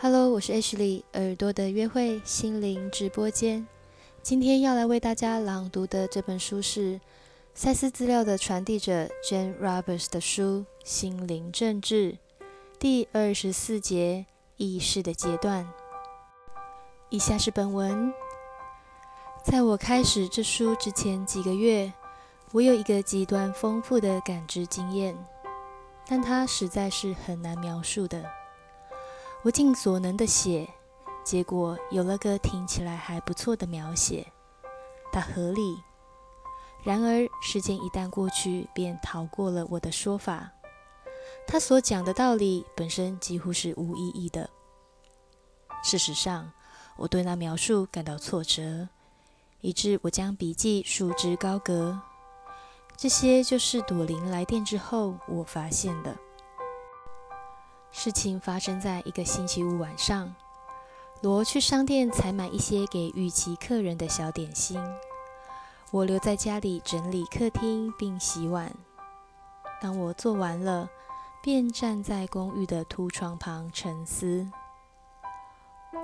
Hello，我是 H 里耳朵的约会心灵直播间。今天要来为大家朗读的这本书是赛斯资料的传递者 Jane Roberts 的书《心灵政治》第二十四节意识的阶段。以下是本文。在我开始这书之前几个月，我有一个极端丰富的感知经验，但它实在是很难描述的。我尽所能的写，结果有了个听起来还不错的描写，它合理。然而时间一旦过去，便逃过了我的说法。他所讲的道理本身几乎是无意义的。事实上，我对那描述感到挫折，以致我将笔记束之高阁。这些就是朵琳来电之后我发现的。事情发生在一个星期五晚上，罗去商店采买一些给预期客人的小点心，我留在家里整理客厅并洗碗。当我做完了，便站在公寓的凸窗旁沉思。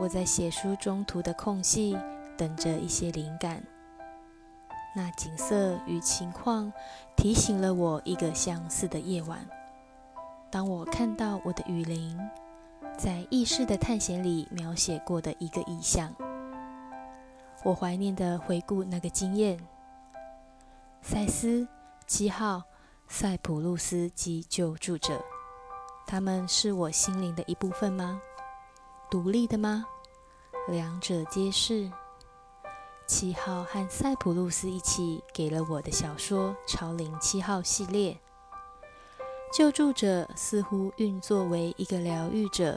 我在写书中途的空隙，等着一些灵感。那景色与情况提醒了我一个相似的夜晚。当我看到我的雨林在意识的探险里描写过的一个意象，我怀念地回顾那个经验。赛斯七号塞浦路斯及救助者，他们是我心灵的一部分吗？独立的吗？两者皆是。七号和塞浦路斯一起给了我的小说《潮灵七号》系列。救助者似乎运作为一个疗愈者。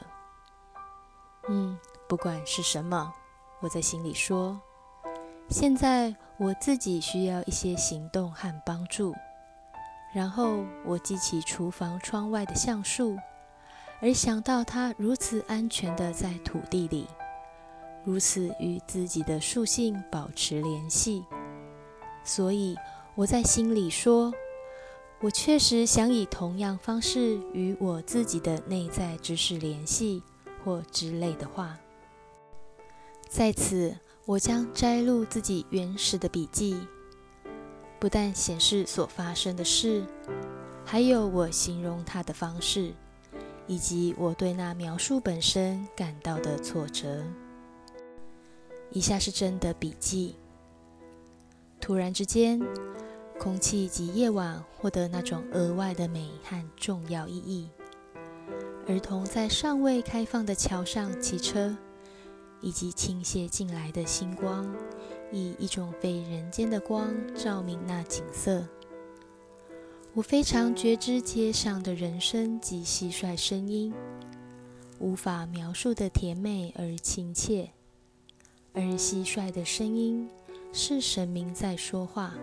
嗯，不管是什么，我在心里说，现在我自己需要一些行动和帮助。然后我记起厨房窗外的橡树，而想到它如此安全的在土地里，如此与自己的树性保持联系。所以我在心里说。我确实想以同样方式与我自己的内在知识联系，或之类的话。在此，我将摘录自己原始的笔记，不但显示所发生的事，还有我形容它的方式，以及我对那描述本身感到的挫折。以下是真的笔记。突然之间。空气及夜晚获得那种额外的美和重要意义。儿童在尚未开放的桥上骑车，以及倾泻进来的星光，以一种非人间的光照明那景色。我非常觉知街上的人声及蟋蟀声音，无法描述的甜美而亲切。而蟋蟀的声音是神明在说话。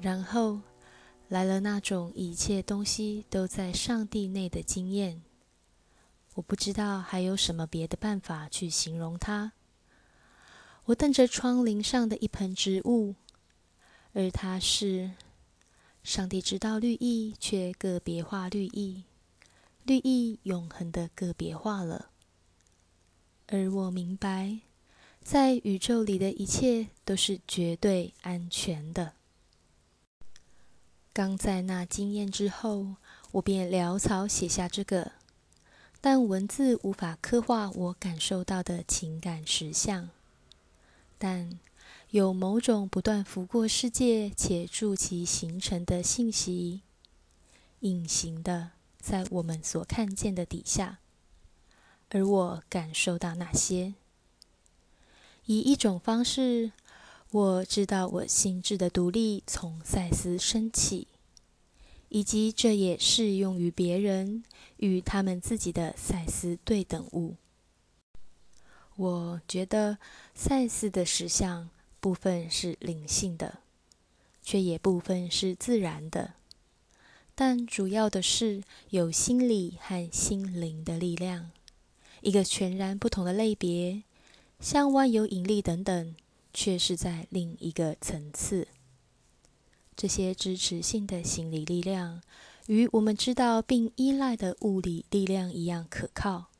然后来了那种一切东西都在上帝内的经验。我不知道还有什么别的办法去形容它。我瞪着窗棂上的一盆植物，而它是上帝知道绿意，却个别化绿意，绿意永恒的个别化了。而我明白，在宇宙里的一切都是绝对安全的。刚在那经验之后，我便潦草写下这个，但文字无法刻画我感受到的情感实相。但有某种不断拂过世界且助其形成的信息，隐形的在我们所看见的底下，而我感受到那些。以一种方式。我知道我心智的独立从赛斯升起，以及这也适用于别人与他们自己的赛斯对等物。我觉得赛斯的实相部分是灵性的，却也部分是自然的，但主要的是有心理和心灵的力量，一个全然不同的类别，像万有引力等等。却是在另一个层次。这些支持性的心理力量，与我们知道并依赖的物理力量一样可靠，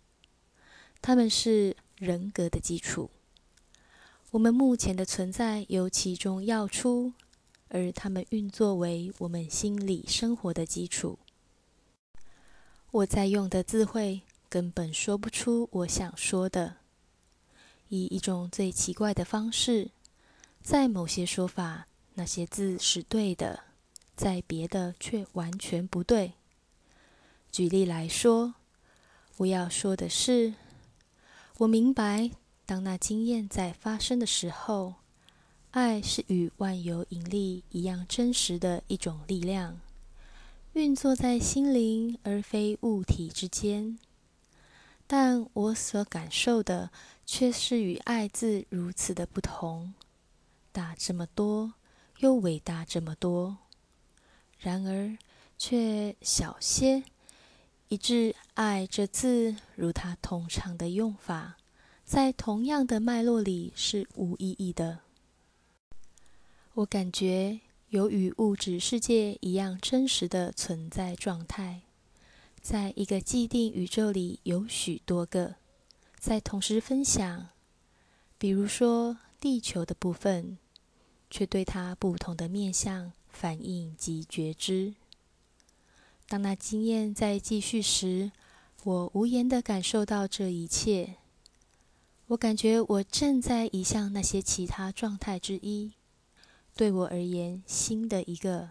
它们是人格的基础。我们目前的存在由其中要出，而它们运作为我们心理生活的基础。我在用的字汇根本说不出我想说的，以一种最奇怪的方式，在某些说法那些字是对的，在别的却完全不对。举例来说，我要说的是，我明白。当那经验在发生的时候，爱是与万有引力一样真实的一种力量，运作在心灵而非物体之间。但我所感受的却是与爱字如此的不同，打这么多，又伟大这么多，然而却小些，以致爱这字如它通常的用法。在同样的脉络里是无意义的。我感觉有与物质世界一样真实的存在状态，在一个既定宇宙里有许多个在同时分享，比如说地球的部分，却对他不同的面相反应及觉知。当那经验在继续时，我无言的感受到这一切。我感觉我正在移向那些其他状态之一，对我而言新的一个，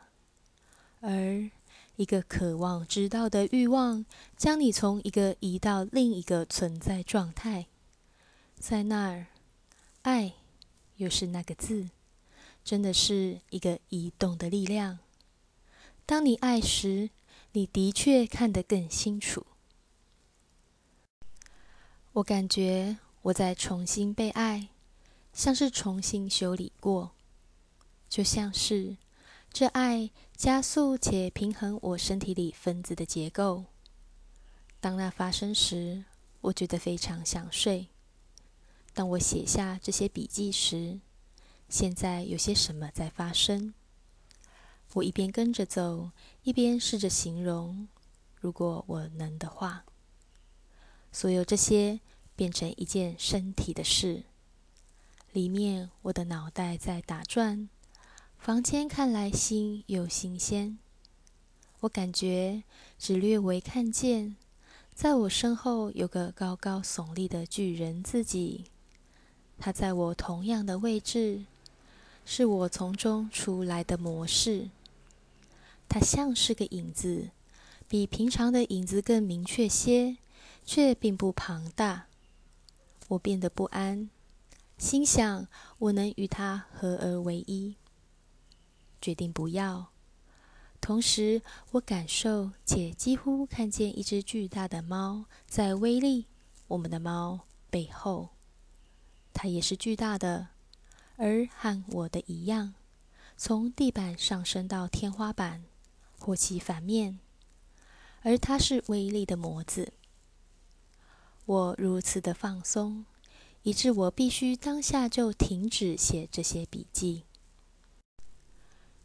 而一个渴望知道的欲望，将你从一个移到另一个存在状态。在那儿，爱又是那个字，真的是一个移动的力量。当你爱时，你的确看得更清楚。我感觉。我在重新被爱，像是重新修理过，就像是这爱加速且平衡我身体里分子的结构。当那发生时，我觉得非常想睡。当我写下这些笔记时，现在有些什么在发生？我一边跟着走，一边试着形容，如果我能的话，所有这些。变成一件身体的事，里面我的脑袋在打转，房间看来新又新鲜。我感觉只略微看见，在我身后有个高高耸立的巨人自己，他在我同样的位置，是我从中出来的模式。它像是个影子，比平常的影子更明确些，却并不庞大。我变得不安，心想我能与它合而为一，决定不要。同时，我感受且几乎看见一只巨大的猫在威力我们的猫背后，它也是巨大的，而和我的一样，从地板上升到天花板或其反面，而它是威力的模子。我如此的放松，以致我必须当下就停止写这些笔记。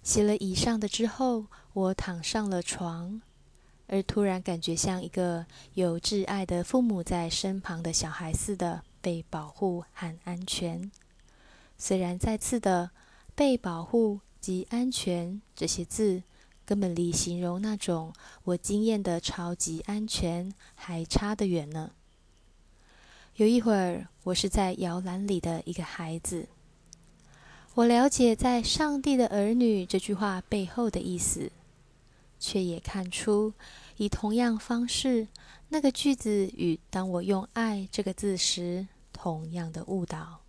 写了以上的之后，我躺上了床，而突然感觉像一个有挚爱的父母在身旁的小孩似的被保护和安全。虽然再次的“被保护”及“安全”这些字，根本离形容那种我经验的超级安全还差得远呢。有一会儿，我是在摇篮里的一个孩子。我了解在“上帝的儿女”这句话背后的意思，却也看出以同样方式，那个句子与当我用“爱”这个字时同样的误导。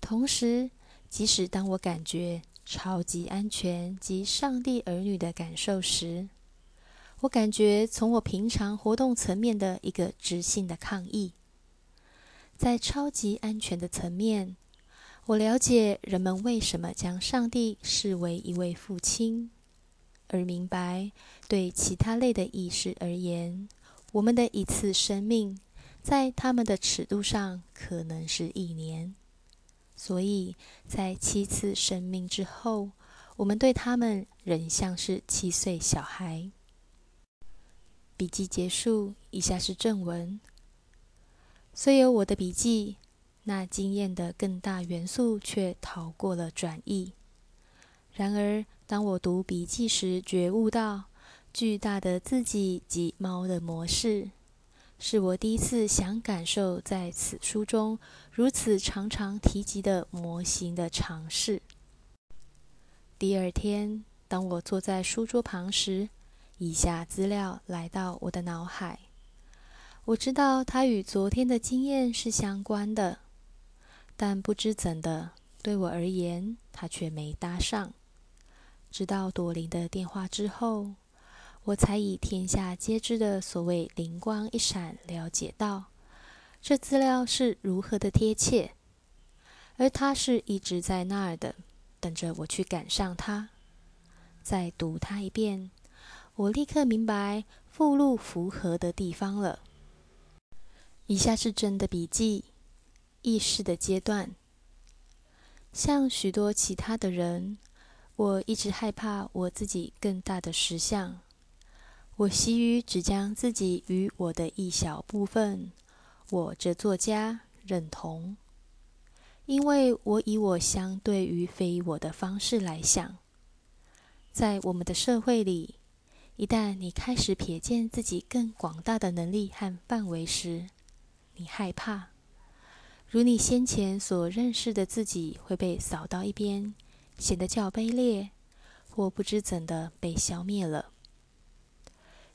同时，即使当我感觉超级安全及上帝儿女的感受时，我感觉从我平常活动层面的一个直性的抗议。在超级安全的层面，我了解人们为什么将上帝视为一位父亲，而明白对其他类的意识而言，我们的一次生命在他们的尺度上可能是一年，所以在七次生命之后，我们对他们仍像是七岁小孩。笔记结束，以下是正文。虽有我的笔记，那经验的更大元素却逃过了转译。然而，当我读笔记时，觉悟到巨大的自己及猫的模式，是我第一次想感受在此书中如此常常提及的模型的尝试。第二天，当我坐在书桌旁时，以下资料来到我的脑海。我知道它与昨天的经验是相关的，但不知怎的，对我而言，它却没搭上。直到朵琳的电话之后，我才以天下皆知的所谓灵光一闪，了解到这资料是如何的贴切，而它是一直在那儿的，等着我去赶上它。再读它一遍，我立刻明白附录符合的地方了。以下是真的笔记：意识的阶段，像许多其他的人。我一直害怕我自己更大的实相。我习于只将自己与我的一小部分，我这作家认同，因为我以我相对于非我的方式来想。在我们的社会里，一旦你开始瞥见自己更广大的能力和范围时，你害怕，如你先前所认识的自己会被扫到一边。显得较卑劣，或不知怎的被消灭了。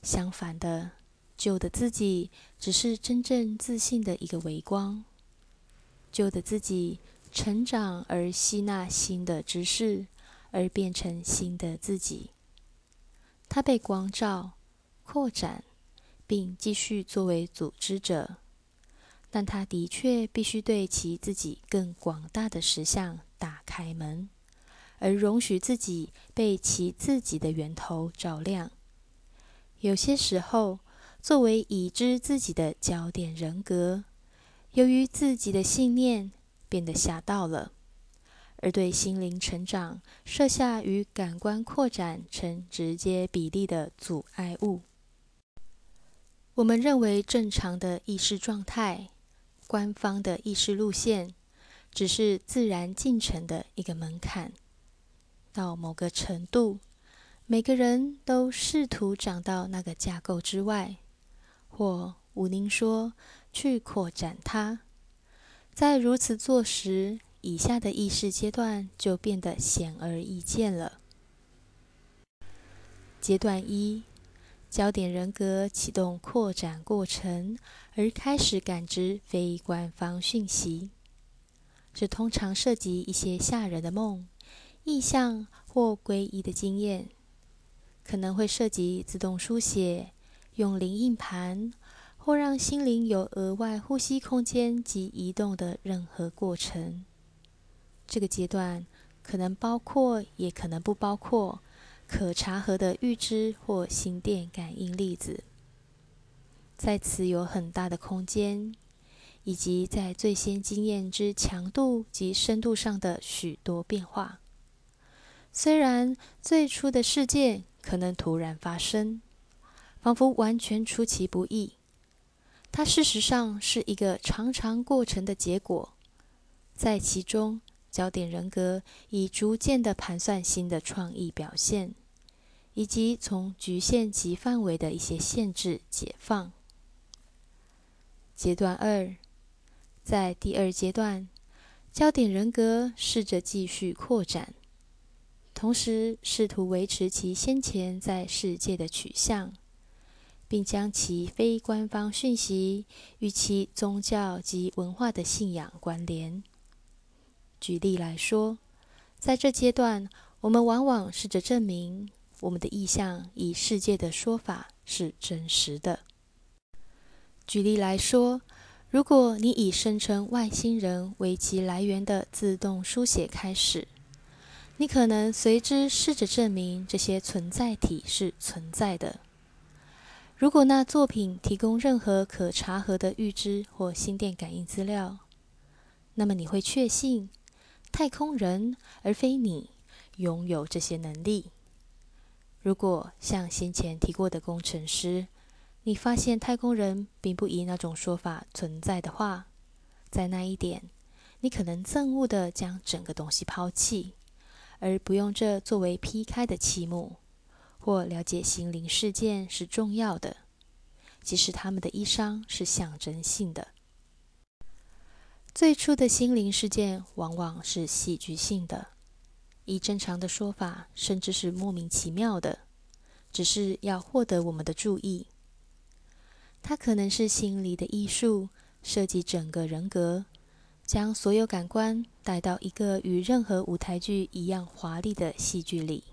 相反的，旧的自己只是真正自信的一个微光。旧的自己成长而吸纳新的知识，而变成新的自己。他被光照、扩展，并继续作为组织者，但他的确必须对其自己更广大的实相打开门。而容许自己被其自己的源头照亮。有些时候，作为已知自己的焦点人格，由于自己的信念变得吓到了，而对心灵成长设下与感官扩展成直接比例的阻碍物。我们认为正常的意识状态、官方的意识路线，只是自然进程的一个门槛。到某个程度，每个人都试图长到那个架构之外，或吴宁说去扩展它。在如此做时，以下的意识阶段就变得显而易见了。阶段一，焦点人格启动扩展过程，而开始感知非官方讯息。这通常涉及一些吓人的梦。意象或诡异的经验，可能会涉及自动书写、用灵印盘，或让心灵有额外呼吸空间及移动的任何过程。这个阶段可能包括，也可能不包括可查核的预知或心电感应粒子。在此有很大的空间，以及在最先经验之强度及深度上的许多变化。虽然最初的事件可能突然发生，仿佛完全出其不意，它事实上是一个长长过程的结果。在其中，焦点人格已逐渐的盘算新的创意表现，以及从局限及范围的一些限制解放。阶段二，在第二阶段，焦点人格试着继续扩展。同时，试图维持其先前在世界的取向，并将其非官方讯息与其宗教及文化的信仰关联。举例来说，在这阶段，我们往往试着证明我们的意向以世界的说法是真实的。举例来说，如果你以声称外星人为其来源的自动书写开始。你可能随之试着证明这些存在体是存在的。如果那作品提供任何可查核的预知或心电感应资料，那么你会确信太空人而非你拥有这些能力。如果像先前提过的工程师，你发现太空人并不以那种说法存在的话，在那一点，你可能憎恶的将整个东西抛弃，而不用这作为劈开的器目，或了解心灵事件是重要的，即使他们的衣裳是象征性的。最初的心灵事件往往是戏剧性的，以正常的说法，甚至是莫名其妙的，只是要获得我们的注意。它可能是心理的艺术，涉及整个人格，将所有感官带到一个与任何舞台剧一样华丽的戏剧里，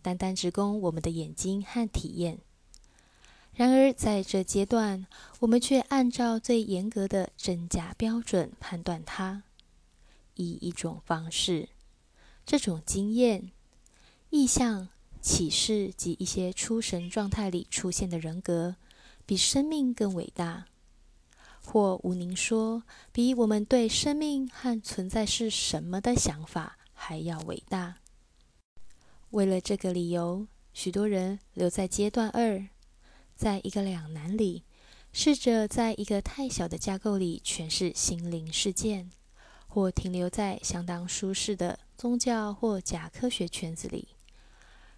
单单只供我们的眼睛和体验。然而，在这阶段，我们却按照最严格的真假标准判断它，以一种方式，这种经验、意象、启示及一些出神状态里出现的人格。比生命更伟大，或吴宁说，比我们对生命和存在是什么的想法还要伟大。为了这个理由，许多人留在阶段二，在一个两难里，试着在一个太小的架构里诠释心灵事件，或停留在相当舒适的宗教或假科学圈子里。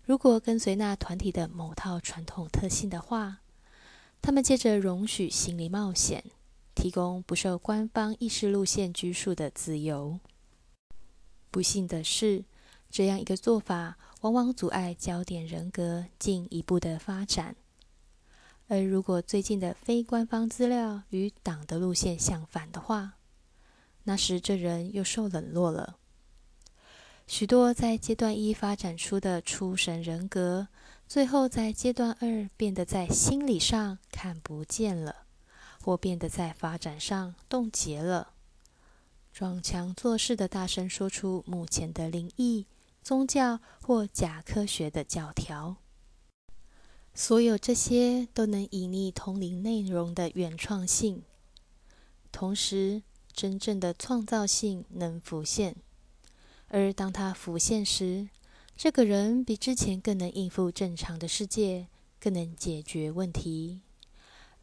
如果跟随那团体的某套传统特性的话。他们接着容许心理冒险，提供不受官方意识路线拘束的自由。不幸的是，这样一个做法往往阻碍焦点人格进一步的发展。而如果最近的非官方资料与党的路线相反的话，那时这人又受冷落了。许多在阶段一发展出的出神人格。最后，在阶段二变得在心理上看不见了，或变得在发展上冻结了，装腔作势的大声说出目前的灵异、宗教或假科学的教条。所有这些都能隐匿通灵内容的原创性，同时真正的创造性能浮现。而当它浮现时，这个人比之前更能应付正常的世界，更能解决问题，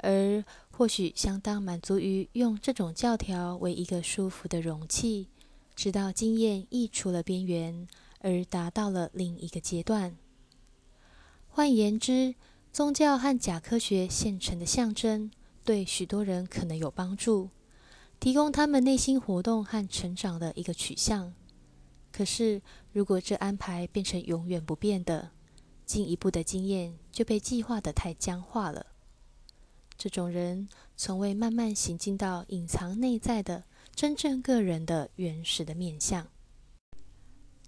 而或许相当满足于用这种教条为一个舒服的容器，直到经验溢出了边缘，而达到了另一个阶段。换言之，宗教和假科学现成的象征，对许多人可能有帮助，提供他们内心活动和成长的一个取向。可是，如果这安排变成永远不变的，进一步的经验就被计划的太僵化了。这种人从未慢慢行进到隐藏内在的真正个人的原始的面相。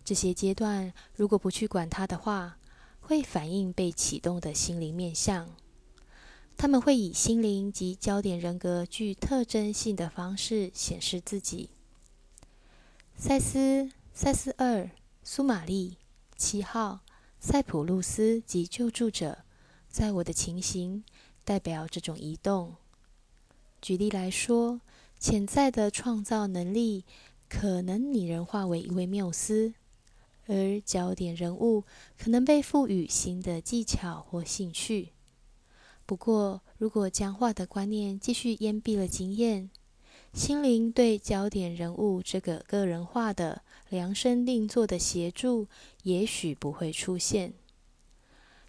这些阶段如果不去管它的话，会反映被启动的心灵面相。他们会以心灵及焦点人格具特征性的方式显示自己。赛斯。赛斯二、苏玛丽七号、塞浦路斯及救助者，在我的情形代表这种移动。举例来说，潜在的创造能力可能拟人化为一位缪斯，而焦点人物可能被赋予新的技巧或兴趣。不过，如果僵化的观念继续淹蔽了经验，心灵对焦点人物这个个人化的。量身定做的协助也许不会出现。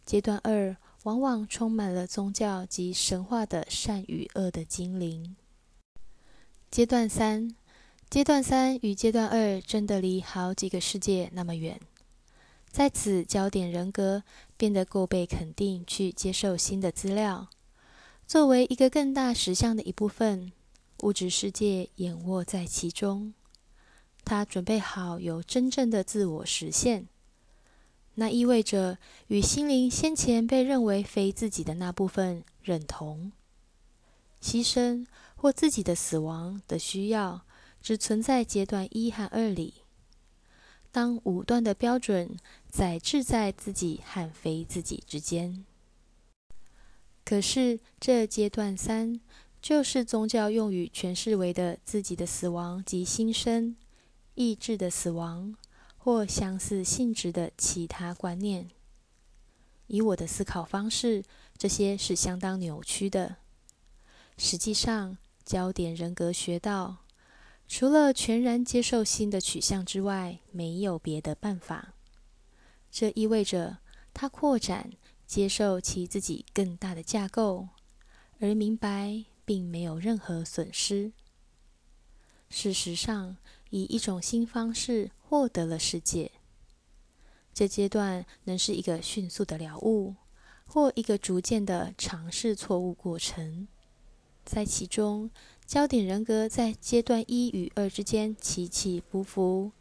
阶段二往往充满了宗教及神话的善与恶的精灵。阶段三，阶段三与阶段二真的离好几个世界那么远，在此焦点人格变得够被肯定去接受新的资料，作为一个更大实相的一部分，物质世界掩卧在其中。他准备好有真正的自我实现，那意味着与心灵先前被认为非自己的那部分认同、牺牲或自己的死亡的需要，只存在阶段一和二里。当武断的标准载置在自己和非自己之间，可是这阶段三就是宗教用语诠释为的自己的死亡及新生。意志的死亡，或相似性质的其他观念。以我的思考方式，这些是相当扭曲的。实际上，焦点人格学到，除了全然接受新的取向之外，没有别的办法。这意味着他扩展、接受其自己更大的架构，而明白并没有任何损失。事实上，以一种新方式获得了世界。这阶段能是一个迅速的了悟，或一个逐渐的尝试错误过程。在其中，焦点人格在阶段一与二之间起起伏伏。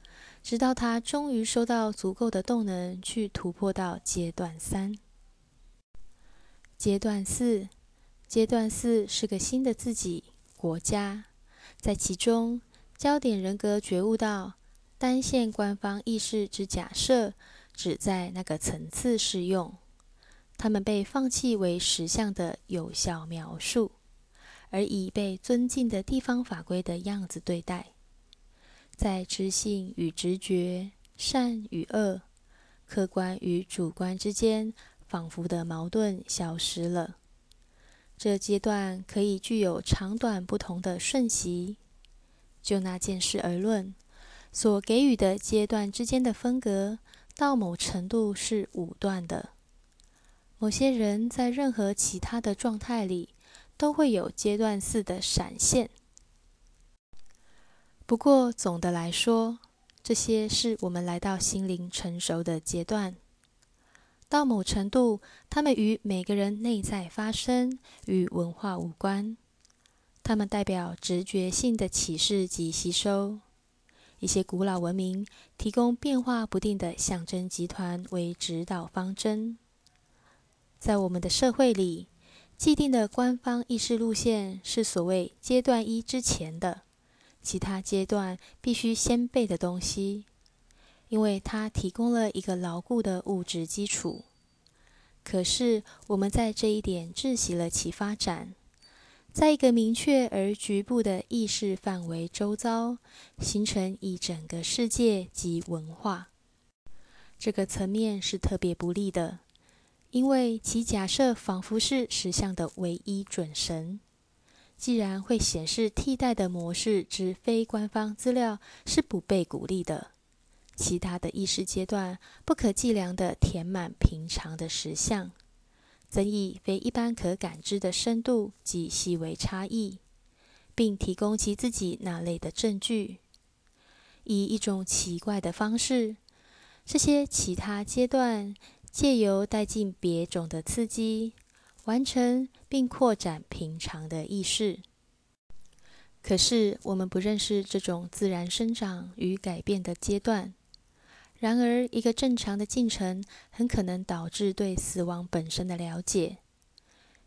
直到他终于收到足够的动能去突破到阶段三、阶段四。阶段四是个新的自己国家，在其中，焦点人格觉悟到单线官方意识之假设只在那个层次适用，他们被放弃为实相的有效描述，而以被尊敬的地方法规的样子对待。在知性与直觉、善与恶、客观与主观之间，仿佛的矛盾消失了。这阶段可以具有长短不同的瞬息。就那件事而论，所给予的阶段之间的分隔，到某程度是武断的。某些人在任何其他的状态里，都会有阶段四的闪现。不过，总的来说，这些是我们来到心灵成熟的阶段。到某程度，它们与每个人内在发生，与文化无关。它们代表直觉性的启示及吸收。一些古老文明提供变化不定的象征集团为指导方针。在我们的社会里，既定的官方意识路线是所谓阶段一之前的。其他阶段必须先备的东西，因为它提供了一个牢固的物质基础。可是我们在这一点窒息了其发展，在一个明确而局部的意识范围周遭，形成一整个世界及文化。这个层面是特别不利的，因为其假设仿佛是实相的唯一准绳。既然会显示替代的模式之非官方资料是不被鼓励的，其他的意识阶段不可计量的填满平常的实相，增益非一般可感知的深度及细微差异，并提供其自己那类的证据。以一种奇怪的方式，这些其他阶段借由带进别种的刺激。完成并扩展平常的意识。可是我们不认识这种自然生长与改变的阶段。然而，一个正常的进程很可能导致对死亡本身的了解，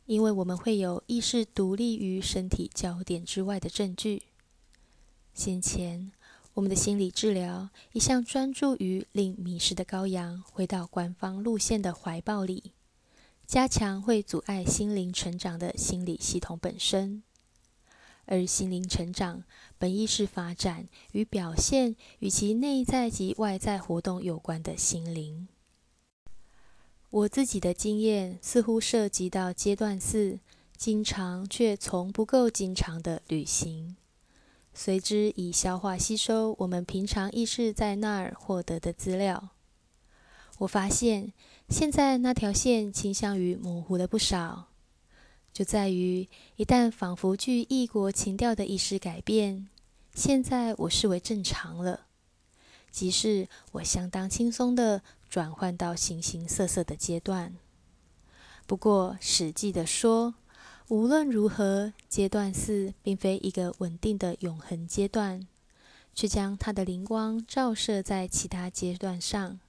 因为我们会有意识独立于身体焦点之外的证据。先前，我们的心理治疗一向专注于令迷失的羔羊回到官方路线的怀抱里。加强会阻碍心灵成长的心理系统本身，而心灵成长本意是发展与表现与其内在及外在活动有关的心灵。我自己的经验似乎涉及到阶段四，经常却从不够经常的旅行，随之以消化吸收我们平常意识在那儿获得的资料。我发现。现在那条线倾向于模糊了不少，就在于一旦仿佛具异国情调的意识改变，现在我视为正常了，即是我相当轻松的转换到形形色色的阶段。不过实际的说，无论如何，阶段四并非一个稳定的永恒阶段，却将它的灵光照射在其他阶段上。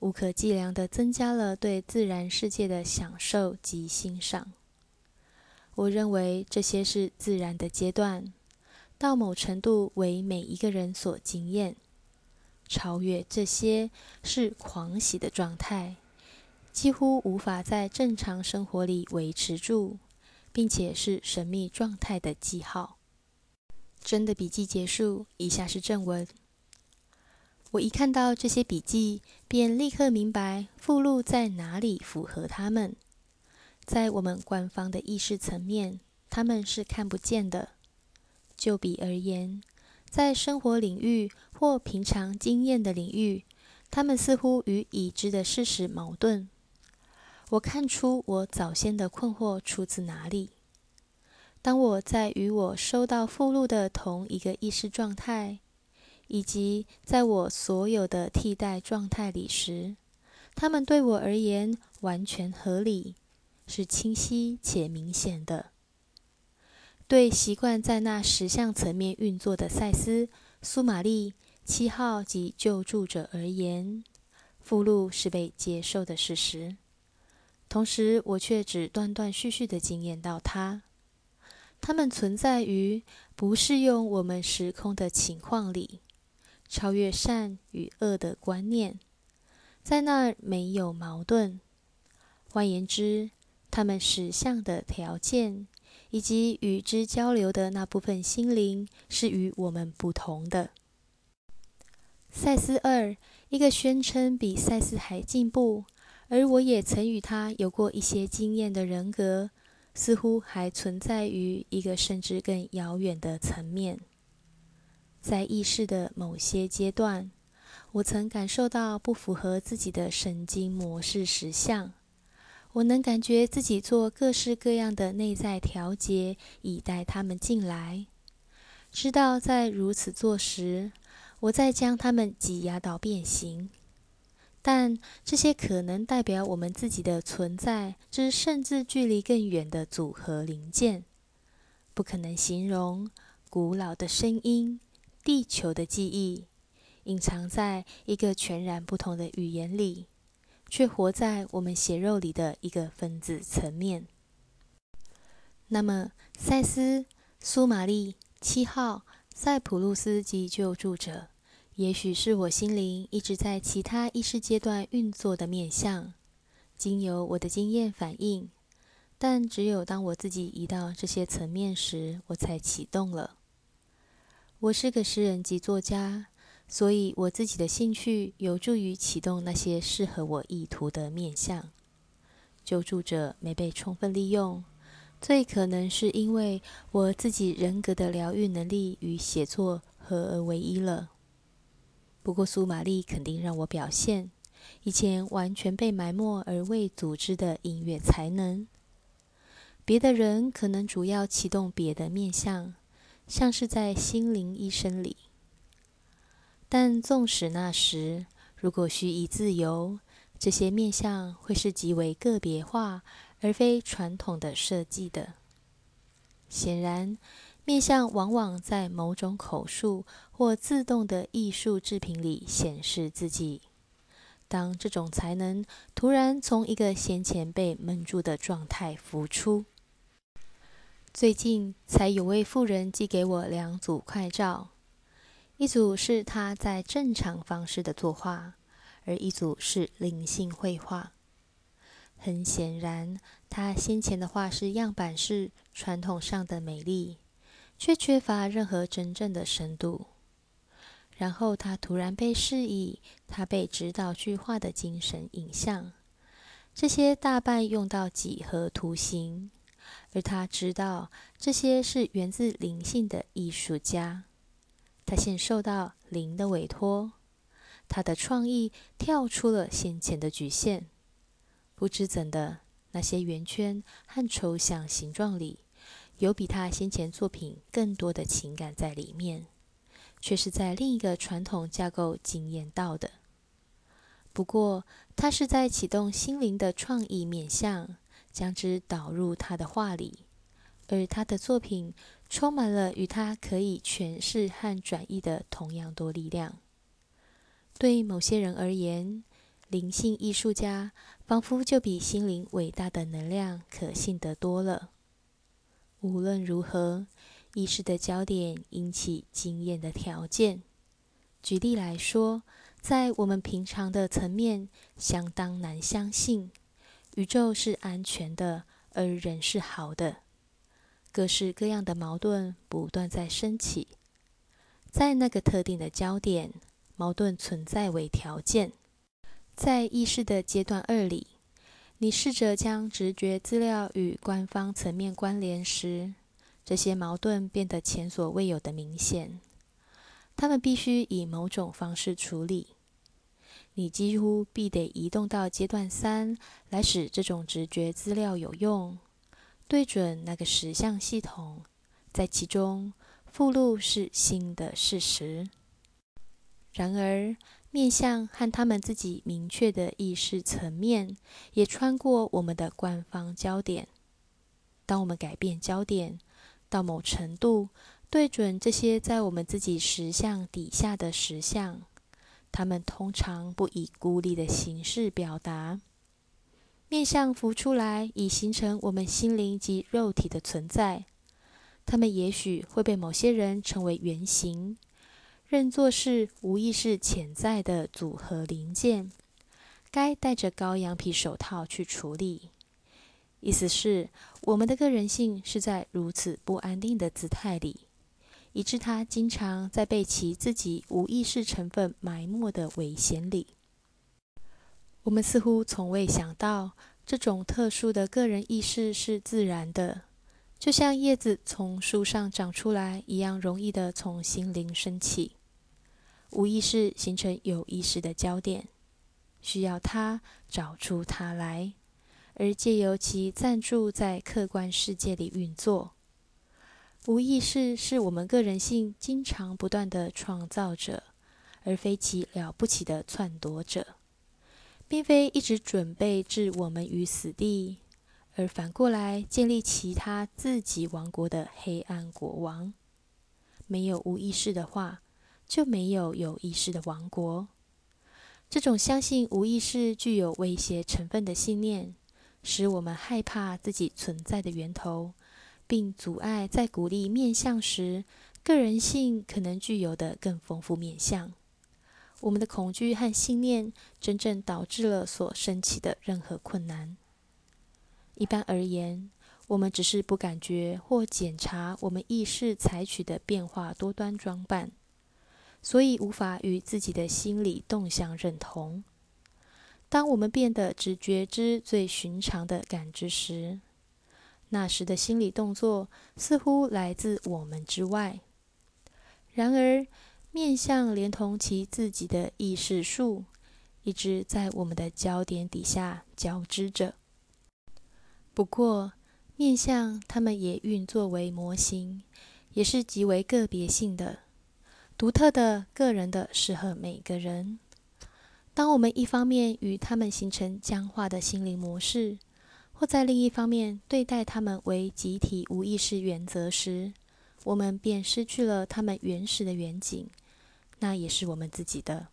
无可计量地增加了对自然世界的享受及欣赏。我认为这些是自然的阶段，到某程度为每一个人所经验。超越这些是狂喜的状态，几乎无法在正常生活里维持住，并且是神秘状态的记号。真的笔记结束，以下是正文。我一看到这些笔记，便立刻明白附录在哪里符合他们。在我们官方的意识层面，他们是看不见的。就比而言，在生活领域或平常经验的领域，他们似乎与已知的事实矛盾。我看出我早先的困惑出自哪里。当我在与我收到附录的同一个意识状态，以及在我所有的替代状态里时，他们对我而言完全合理，是清晰且明显的。对习惯在那十项层面运作的赛斯、苏玛丽、七号及救助者而言，附录是被接受的事实。同时，我却只断断续续的经验到它。它们存在于不适用我们时空的情况里，超越善与恶的观念，在那儿没有矛盾。换言之，他们实相的条件。以及与之交流的那部分心灵是与我们不同的。赛斯二，一个宣称比赛斯还进步，而我也曾与他有过一些经验的人格，似乎还存在于一个甚至更遥远的层面。在意识的某些阶段，我曾感受到不符合自己的神经模式实相。我能感觉自己做各式各样的内在调节，以带他们进来。知道在如此做时，我在将他们挤压到变形。但这些可能代表我们自己的存在之甚至距离更远的组合零件，不可能形容古老的声音、地球的记忆，隐藏在一个全然不同的语言里。却活在我们血肉里的一个分子层面。那么，赛斯、苏玛丽、七号、塞普路斯及救助者，也许是我心灵一直在其他意识阶段运作的面相，经由我的经验反应。但只有当我自己移到这些层面时，我才启动了。我是个诗人及作家。所以，我自己的兴趣有助于启动那些适合我意图的面向。救助者没被充分利用，最可能是因为我自己人格的疗愈能力与写作合而为一了。不过，苏玛丽肯定让我表现以前完全被埋没而未组织的音乐才能。别的人可能主要启动别的面向，像是在心灵医生里。但纵使那时，如果需以自由，这些面相会是极为个别化，而非传统的设计的。显然，面相往往在某种口述或自动的艺术制品里显示自己。当这种才能突然从一个先前被闷住的状态浮出，最近才有位妇人寄给我两组快照。一组是他在正常方式的作画，而一组是灵性绘画。很显然，他先前的画是样板式、传统上的美丽，却缺乏任何真正的深度。然后他突然被示意，他被指导去画的精神影像，这些大半用到几何图形，而他知道这些是源自灵性的艺术家。他现受到灵的委托，他的创意跳出了先前的局限。不知怎的，那些圆圈和抽象形状里，有比他先前作品更多的情感在里面，却是在另一个传统架构经验到的。不过，他是在启动心灵的创意面向，将之导入他的画里，而他的作品。充满了与它可以诠释和转移的同样多力量。对某些人而言，灵性艺术家仿佛就比心灵伟大的能量可信得多了。无论如何，意识的焦点引起经验的条件。举例来说，在我们平常的层面，相当难相信宇宙是安全的，而人是好的。各式各样的矛盾不断在升起，在那个特定的焦点，矛盾存在为条件。在意识的阶段二里，你试着将直觉资料与官方层面关联时，这些矛盾变得前所未有的明显。他们必须以某种方式处理。你几乎必得移动到阶段三，来使这种直觉资料有用，对准那个实相系统，在其中附录是新的事实。然而，面向和他们自己明确的意识层面，也穿过我们的官方焦点。当我们改变焦点到某程度，对准这些在我们自己实相底下的实相，他们通常不以孤立的形式表达。面相浮出来，以形成我们心灵及肉体的存在。他们也许会被某些人称为原型。认作是无意识潜在的组合零件，该戴着羔羊皮手套去处理。意思是，我们的个人性是在如此不安定的姿态里，以致它经常在被其自己无意识成分埋没的危险里。我们似乎从未想到，这种特殊的个人意识是自然的。就像叶子从树上长出来一样，容易的从心灵升起。无意识形成有意识的焦点，需要它找出它来，而借由其暂住在客观世界里运作。无意识是我们个人性经常不断的创造者，而非其了不起的篡夺者，并非一直准备置我们于死地，而反过来建立其他自己王国的黑暗国王。没有无意识的话。就没有有意识的王国。这种相信无意识具有威胁成分的信念，使我们害怕自己存在的源头，并阻碍在鼓励面相时，个人性可能具有的更丰富面相。我们的恐惧和信念真正导致了所升起的任何困难。一般而言，我们只是不感觉或检查我们意识采取的变化多端装扮。所以无法与自己的心理动向认同。当我们变得只觉知最寻常的感知时，那时的心理动作似乎来自我们之外。然而，面相连同其自己的意识树，一直在我们的焦点底下交织着。不过，面相它们也运作为模型，也是极为个别性的。独特的、个人的，适合每个人。当我们一方面与他们形成僵化的心灵模式，或在另一方面对待他们为集体无意识原则时，我们便失去了他们原始的远景，那也是我们自己的。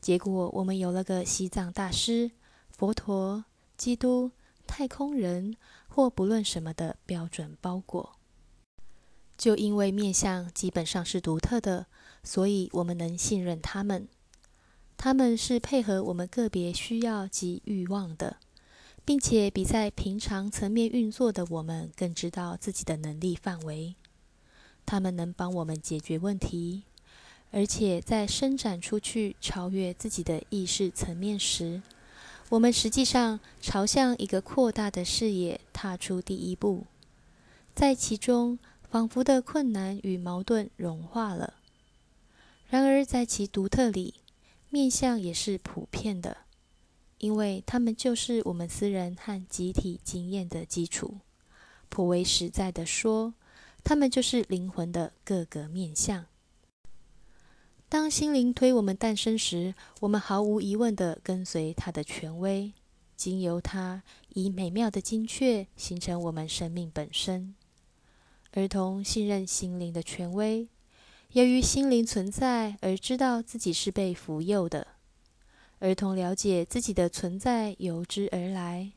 结果，我们有了个西藏大师、佛陀、基督、太空人，或不论什么的标准包裹。就因为面相基本上是独特的，所以我们能信任他们。他们是配合我们个别需要及欲望的，并且比在平常层面运作的我们更知道自己的能力范围。他们能帮我们解决问题，而且在伸展出去超越自己的意识层面时，我们实际上朝向一个扩大的视野踏出第一步，在其中。仿佛的困难与矛盾融化了。然而，在其独特里，面相也是普遍的，因为它们就是我们私人和集体经验的基础。颇为实在的说，它们就是灵魂的各个面相。当心灵推我们诞生时，我们毫无疑问地跟随它的权威，经由它以美妙的精确形成我们生命本身。儿童信任心灵的权威，由于心灵存在而知道自己是被扶佑的。儿童了解自己的存在由之而来，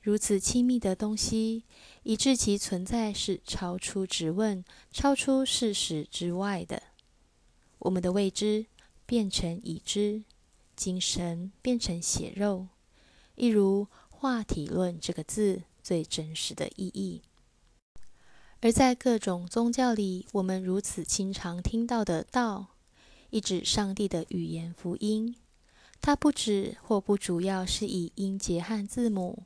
如此亲密的东西，以致其存在是超出质问、超出事实之外的。我们的未知变成已知，精神变成血肉，一如“化体论”这个字最真实的意义。而在各种宗教里，我们如此经常听到的“道”，一指上帝的语言福音。它不止或不主要是以音节和字母，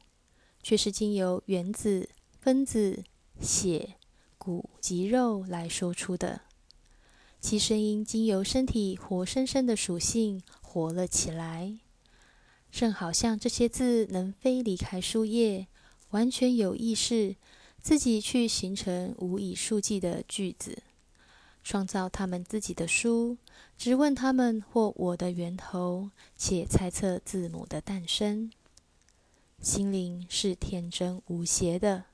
却是经由原子、分子、血、骨及肉来说出的。其声音经由身体活生生的属性活了起来，正好像这些字能飞离开书页，完全有意识，自己去形成无以数计的句子，创造他们自己的书，直问他们或我的源头，且猜测字母的诞生。心灵是天真无邪的，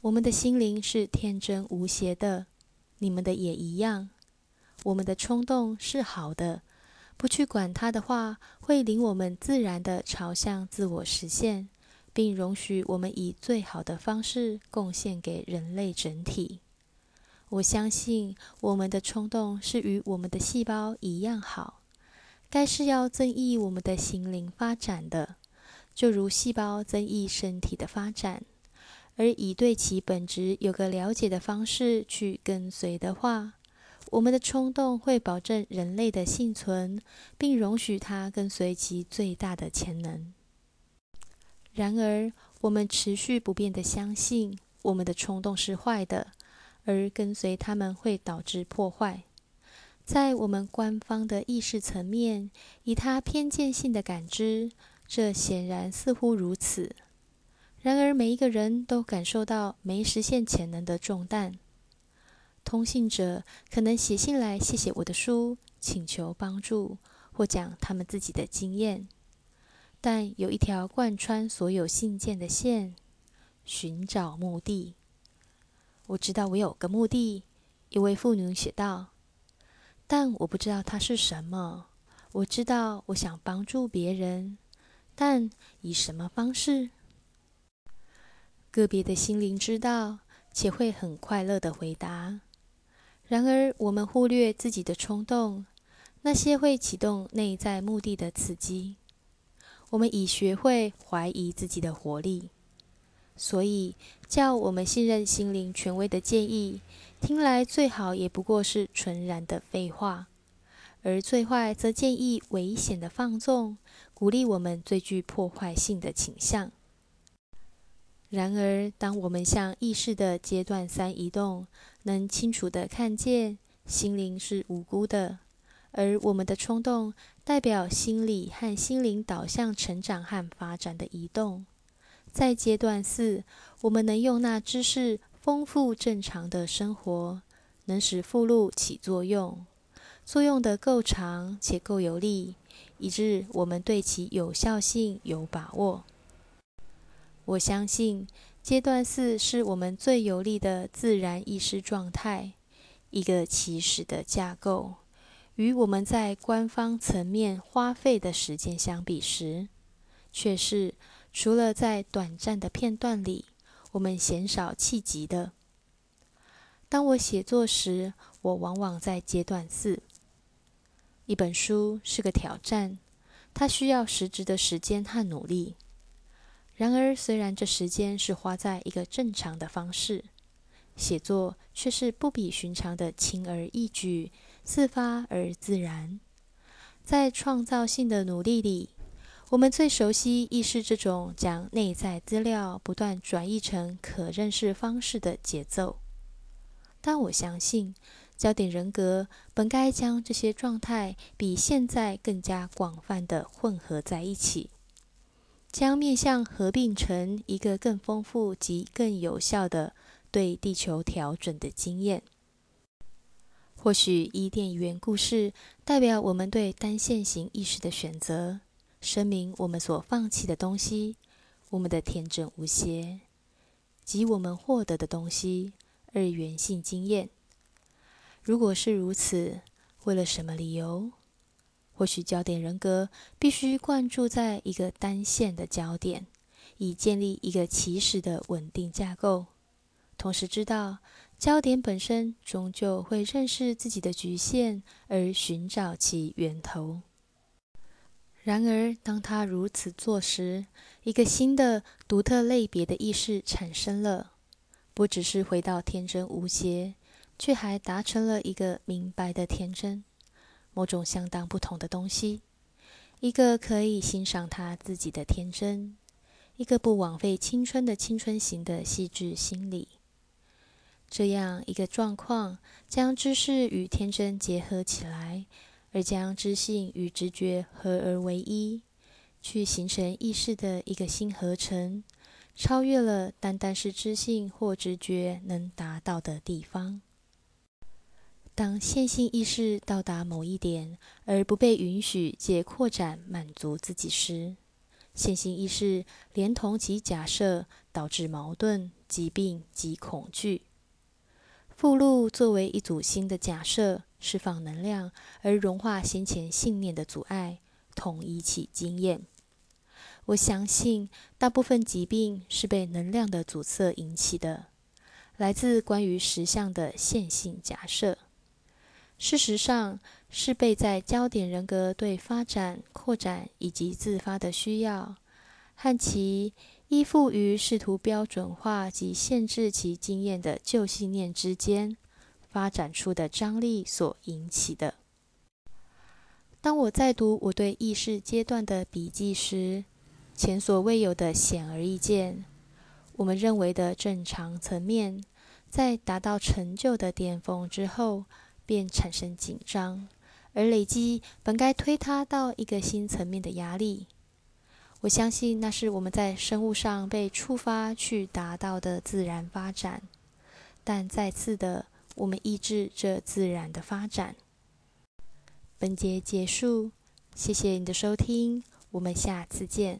我们的心灵是天真无邪的，你们的也一样。我们的冲动是好的，不去管它的话，会领我们自然的朝向自我实现，并容许我们以最好的方式贡献给人类整体。我相信我们的冲动是与我们的细胞一样好，该是要增益我们的心灵发展的，就如细胞增益身体的发展，而以对其本质有个了解的方式去跟随的话。我们的冲动会保证人类的幸存，并容许它跟随其最大的潜能。然而，我们持续不变的相信我们的冲动是坏的，而跟随他们会导致破坏。在我们官方的意识层面，以他偏见性的感知，这显然似乎如此。然而，每一个人都感受到没实现潜能的重担。通信者可能写信来谢谢我的书，请求帮助或讲他们自己的经验，但有一条贯穿所有信件的线：寻找目的。我知道我有个目的，一位妇女写道，但我不知道它是什么。我知道我想帮助别人，但以什么方式？个别的心灵知道，且会很快乐的回答。然而，我们忽略自己的冲动，那些会启动内在目的的刺激。我们已学会怀疑自己的活力，所以叫我们信任心灵权威的建议，听来最好也不过是纯然的废话；而最坏则建议危险的放纵，鼓励我们最具破坏性的倾向。然而，当我们向意识的阶段三移动，能清楚地看见心灵是无辜的，而我们的冲动代表心理和心灵导向成长和发展的移动。在阶段四，我们能用那知识丰富正常的生活，能使附录起作用，作用的够长且够有力，以致我们对其有效性有把握。我相信阶段四是我们最有利的自然意识状态，一个起始的架构。与我们在官方层面花费的时间相比时，却是除了在短暂的片段里，我们鲜少企及的。当我写作时，我往往在阶段四。一本书是个挑战，它需要实质的时间和努力。然而，虽然这时间是花在一个正常的方式，写作却是不比寻常的轻而易举、自发而自然。在创造性的努力里，我们最熟悉亦是这种将内在资料不断转译成可认识方式的节奏。但我相信，焦点人格本该将这些状态比现在更加广泛的混合在一起。将面向合并成一个更丰富及更有效的对地球调整的经验。或许伊甸园故事代表我们对单线型意识的选择，声明我们所放弃的东西，我们的天真无邪，及我们获得的东西二元性经验。如果是如此，为了什么理由？或许焦点人格必须灌注在一个单线的焦点，以建立一个起始的稳定架构。同时知道焦点本身终究会认识自己的局限，而寻找其源头。然而，当他如此做时，一个新的独特类别的意识产生了，不只是回到天真无邪，却还达成了一个明白的天真。某种相当不同的东西，一个可以欣赏他自己的天真，一个不枉费青春的青春型的细致心理。这样一个状况，将知识与天真结合起来，而将知性与直觉合而为一，去形成意识的一个新合成，超越了单单是知性或直觉能达到的地方。当线性意识到达某一点，而不被允许借扩展满足自己时，线性意识连同其假设，导致矛盾、疾病及恐惧。附录作为一组新的假设，释放能量，而融化先前信念的阻碍，统一起经验。我相信，大部分疾病是被能量的阻塞引起的，来自关于实相的线性假设。事实上，是被在焦点人格对发展、扩展以及自发的需要，和其依附于试图标准化及限制其经验的旧信念之间发展出的张力所引起的。当我在读我对意识阶段的笔记时，前所未有的显而易见：我们认为的正常层面，在达到成就的巅峰之后。便产生紧张，而累积本该推他到一个新层面的压力。我相信那是我们在生物上被触发去达到的自然发展，但再次的，我们抑制这自然的发展。本节结束，谢谢你的收听，我们下次见。